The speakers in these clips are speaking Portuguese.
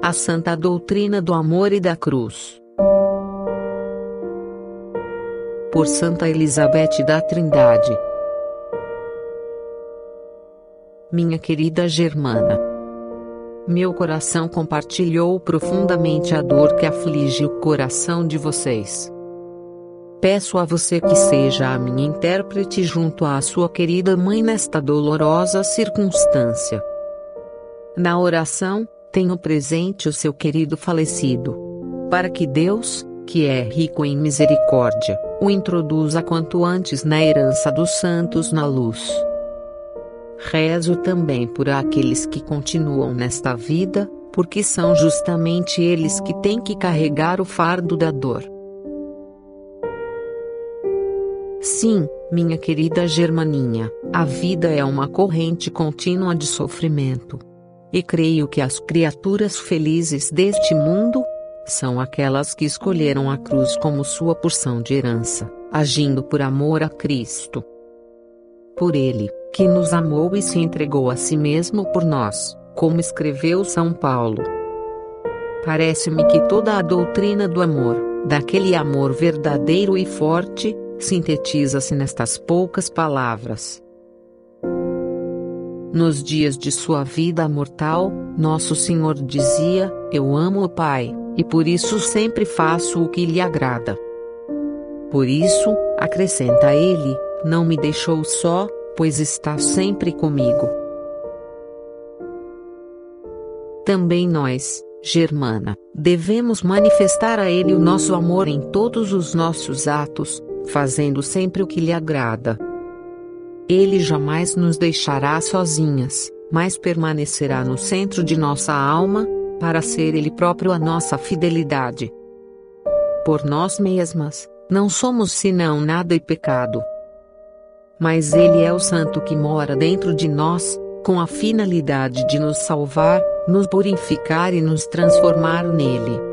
A Santa Doutrina do Amor e da Cruz. Por Santa Elizabeth da Trindade. Minha querida Germana. Meu coração compartilhou profundamente a dor que aflige o coração de vocês. Peço a você que seja a minha intérprete junto à sua querida mãe nesta dolorosa circunstância. Na oração, tenho presente o seu querido falecido. Para que Deus, que é rico em misericórdia, o introduza quanto antes na herança dos santos na luz. Rezo também por aqueles que continuam nesta vida, porque são justamente eles que têm que carregar o fardo da dor. Sim, minha querida Germaninha, a vida é uma corrente contínua de sofrimento. E creio que as criaturas felizes deste mundo são aquelas que escolheram a cruz como sua porção de herança, agindo por amor a Cristo. Por Ele, que nos amou e se entregou a si mesmo por nós, como escreveu São Paulo. Parece-me que toda a doutrina do amor, daquele amor verdadeiro e forte, sintetiza-se nestas poucas palavras. Nos dias de sua vida mortal, Nosso Senhor dizia: Eu amo o Pai, e por isso sempre faço o que lhe agrada. Por isso, acrescenta ele, não me deixou só, pois está sempre comigo. Também nós, Germana, devemos manifestar a Ele o nosso amor em todos os nossos atos, fazendo sempre o que lhe agrada. Ele jamais nos deixará sozinhas, mas permanecerá no centro de nossa alma, para ser Ele próprio a nossa fidelidade. Por nós mesmas, não somos senão nada e pecado. Mas Ele é o Santo que mora dentro de nós, com a finalidade de nos salvar, nos purificar e nos transformar nele.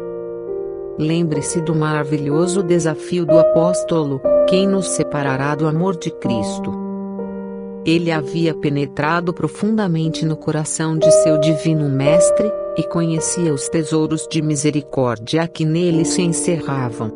Lembre-se do maravilhoso desafio do apóstolo: quem nos separará do amor de Cristo? Ele havia penetrado profundamente no coração de seu divino Mestre, e conhecia os tesouros de misericórdia que nele se encerravam.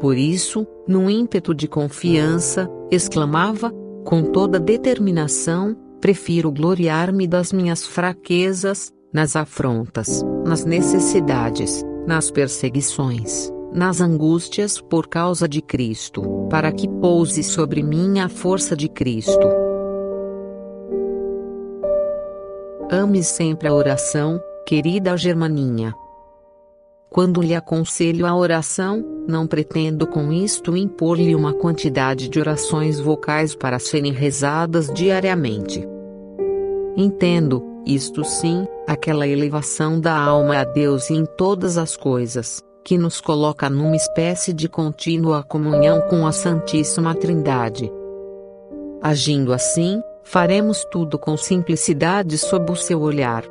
Por isso, num ímpeto de confiança, exclamava, com toda determinação: prefiro gloriar-me das minhas fraquezas, nas afrontas, nas necessidades, nas perseguições, nas angústias por causa de Cristo, para que pouse sobre mim a força de Cristo. Ame sempre a oração, querida Germaninha. Quando lhe aconselho a oração, não pretendo com isto impor-lhe uma quantidade de orações vocais para serem rezadas diariamente. Entendo, isto sim, aquela elevação da alma a Deus em todas as coisas, que nos coloca numa espécie de contínua comunhão com a Santíssima Trindade. Agindo assim, faremos tudo com simplicidade sob o seu olhar,